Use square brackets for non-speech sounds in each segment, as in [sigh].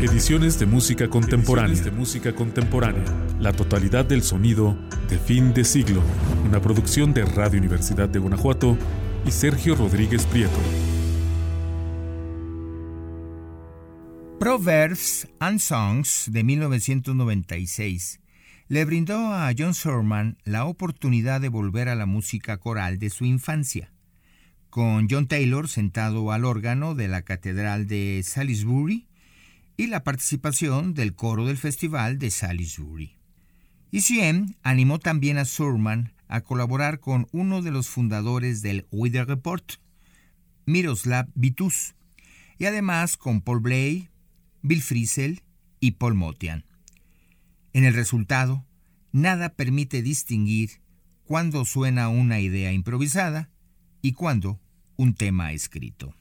Ediciones de música contemporánea. de música contemporánea. La totalidad del sonido de fin de siglo. Una producción de Radio Universidad de Guanajuato y Sergio Rodríguez Prieto. Proverbs and Songs de 1996 le brindó a John Surman la oportunidad de volver a la música coral de su infancia, con John Taylor sentado al órgano de la Catedral de Salisbury y la participación del coro del Festival de Salisbury. ICM animó también a Surman a colaborar con uno de los fundadores del Weather Report, Miroslav Vitus, y además con Paul Bley, Bill Frisell y Paul Motian. En el resultado, nada permite distinguir cuándo suena una idea improvisada y cuándo un tema escrito.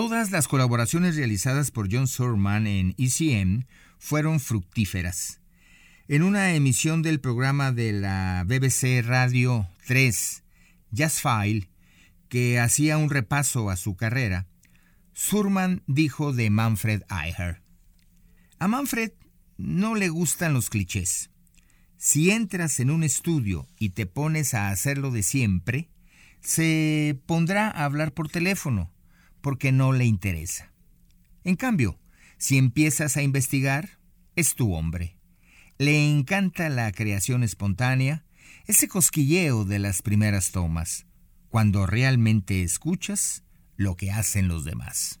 Todas las colaboraciones realizadas por John Surman en ECM fueron fructíferas. En una emisión del programa de la BBC Radio 3, Jazz File, que hacía un repaso a su carrera, Surman dijo de Manfred Eicher: A Manfred no le gustan los clichés. Si entras en un estudio y te pones a hacerlo de siempre, se pondrá a hablar por teléfono, porque no le interesa. En cambio, si empiezas a investigar, es tu hombre. Le encanta la creación espontánea, ese cosquilleo de las primeras tomas, cuando realmente escuchas lo que hacen los demás.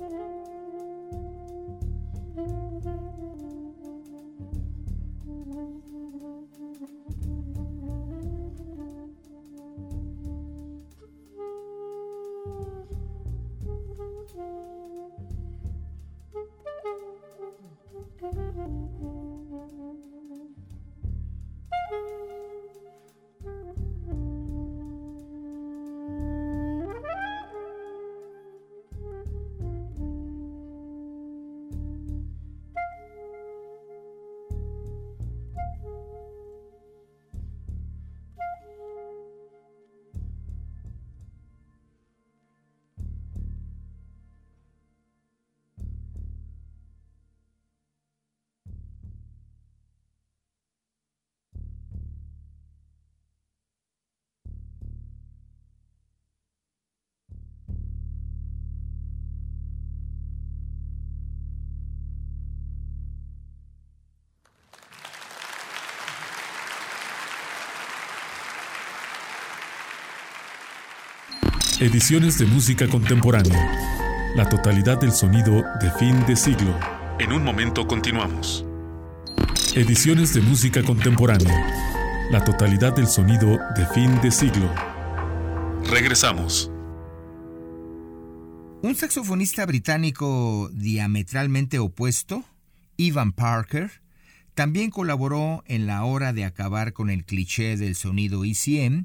Mm-hmm. [laughs] Ediciones de música contemporánea. La totalidad del sonido de fin de siglo. En un momento continuamos. Ediciones de música contemporánea. La totalidad del sonido de fin de siglo. Regresamos. Un saxofonista británico diametralmente opuesto, Ivan Parker, también colaboró en la hora de acabar con el cliché del sonido ECM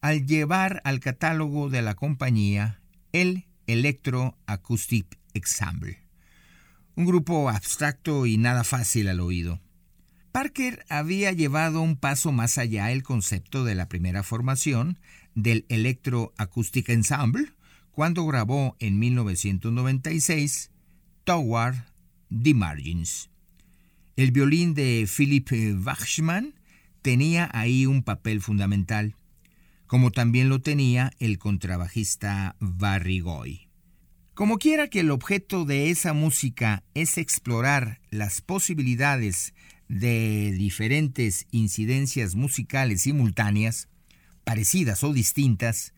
al llevar al catálogo de la compañía el Electro Acoustic Ensemble, un grupo abstracto y nada fácil al oído. Parker había llevado un paso más allá el concepto de la primera formación del Electro Acoustic Ensemble cuando grabó en 1996 Toward the Margins. El violín de Philip Wachman tenía ahí un papel fundamental como también lo tenía el contrabajista Barry Goy. Como quiera que el objeto de esa música es explorar las posibilidades de diferentes incidencias musicales simultáneas, parecidas o distintas,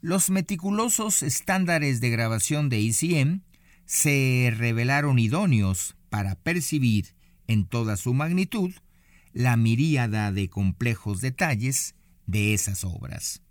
los meticulosos estándares de grabación de ECM se revelaron idóneos para percibir en toda su magnitud la miríada de complejos detalles de esas obras.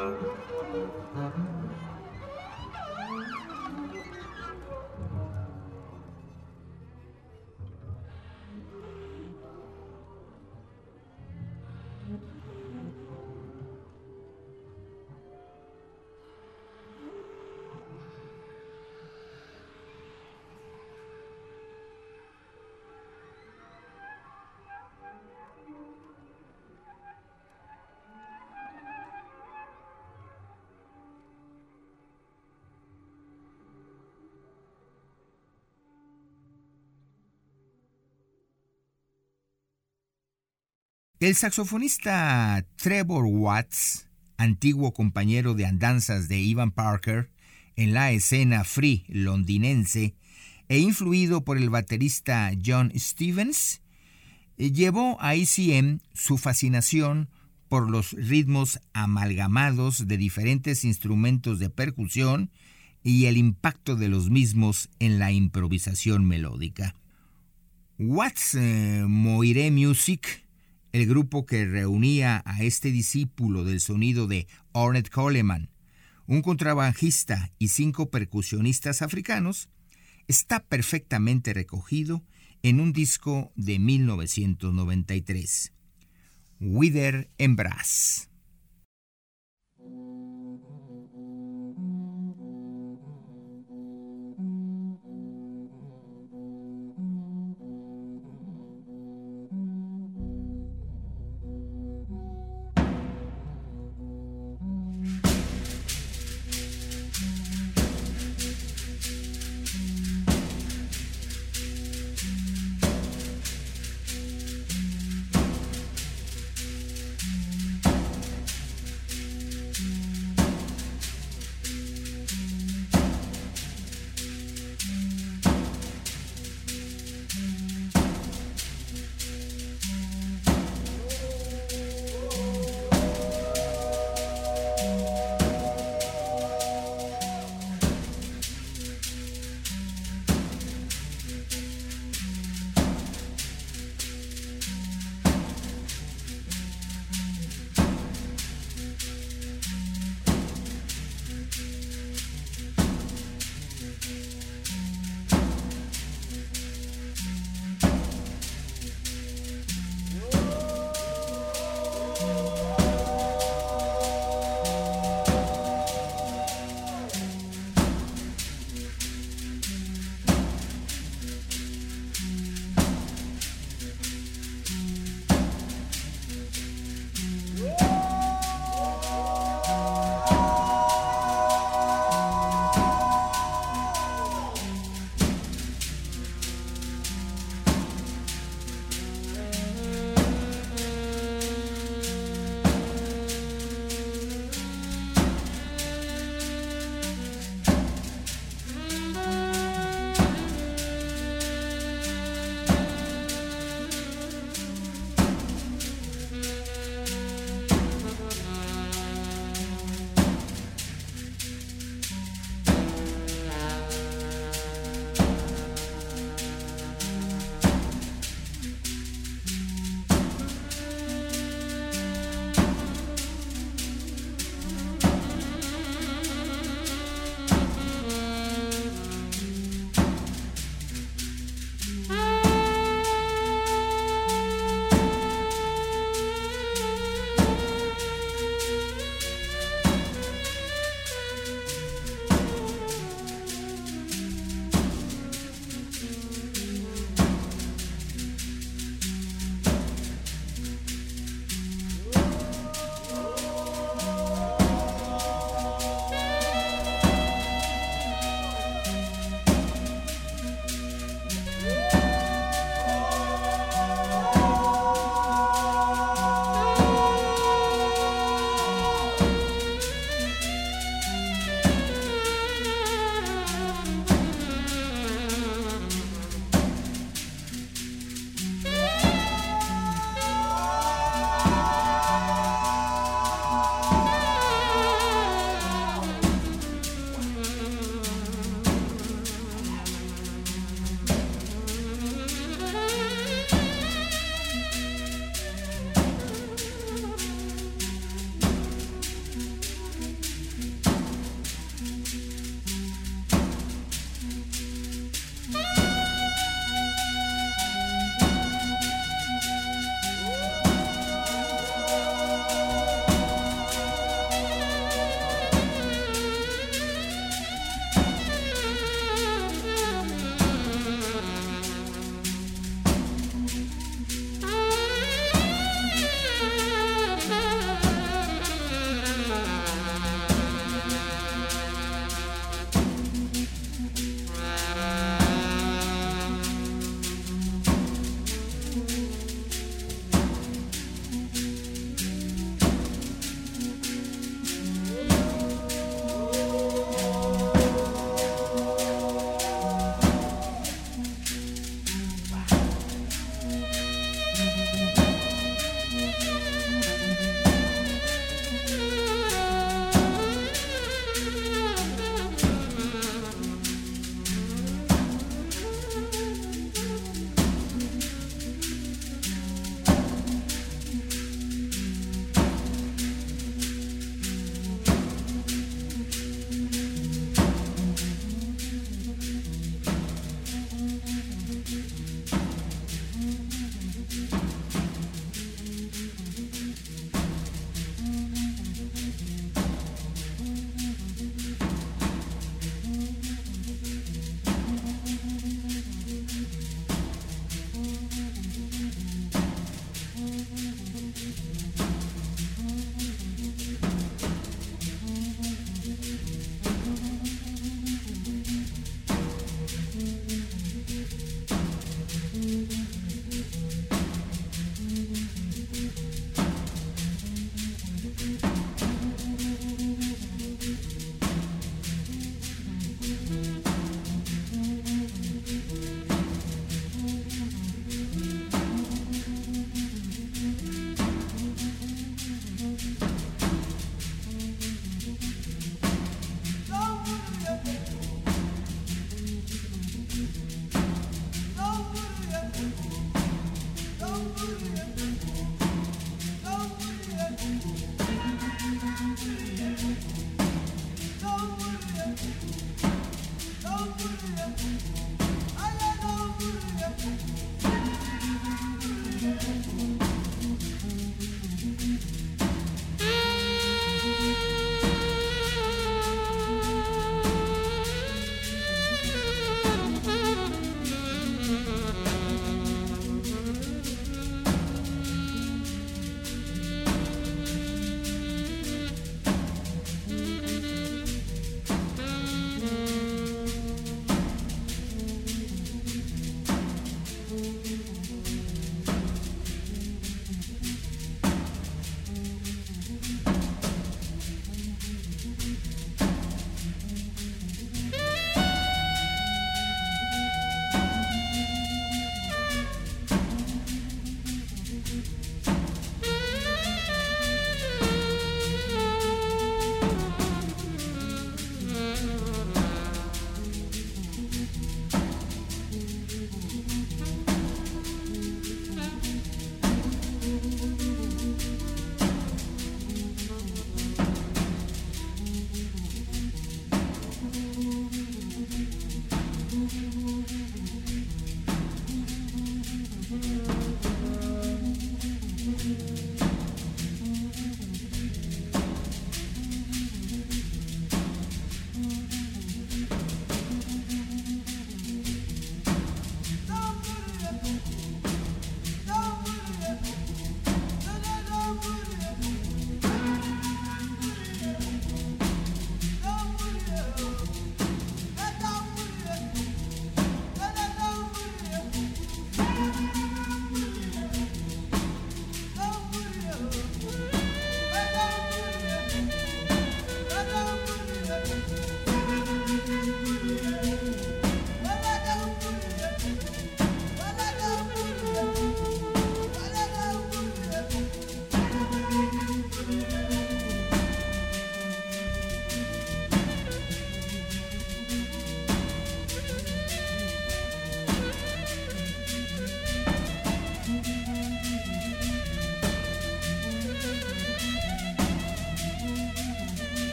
Thank you. El saxofonista Trevor Watts, antiguo compañero de andanzas de Ivan Parker en la escena free londinense e influido por el baterista John Stevens, llevó a ICM su fascinación por los ritmos amalgamados de diferentes instrumentos de percusión y el impacto de los mismos en la improvisación melódica. Watts eh, Moire Music el grupo que reunía a este discípulo del sonido de Ornette Coleman, un contrabajista y cinco percusionistas africanos, está perfectamente recogido en un disco de 1993, Wither en Brass.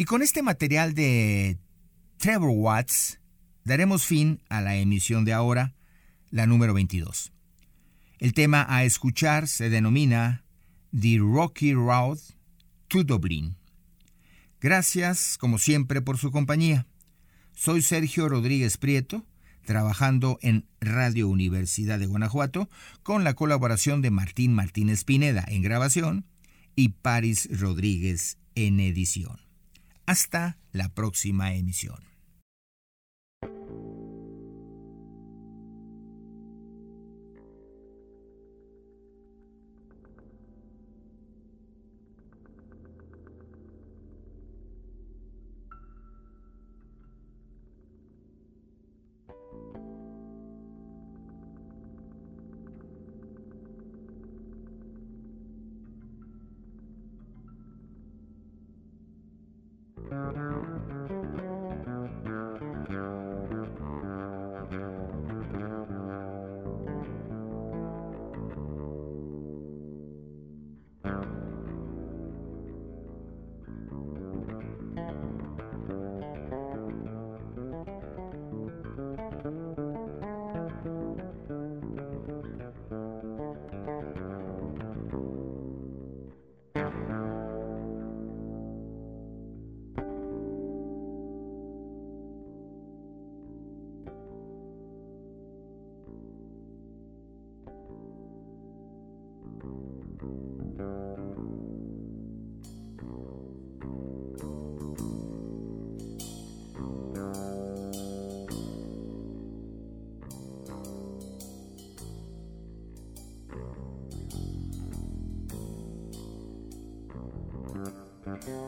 Y con este material de Trevor Watts daremos fin a la emisión de ahora, la número 22. El tema a escuchar se denomina The Rocky Road to Dublin. Gracias, como siempre, por su compañía. Soy Sergio Rodríguez Prieto, trabajando en Radio Universidad de Guanajuato, con la colaboración de Martín Martínez Pineda en grabación y Paris Rodríguez en edición. Hasta la próxima emisión. Bye.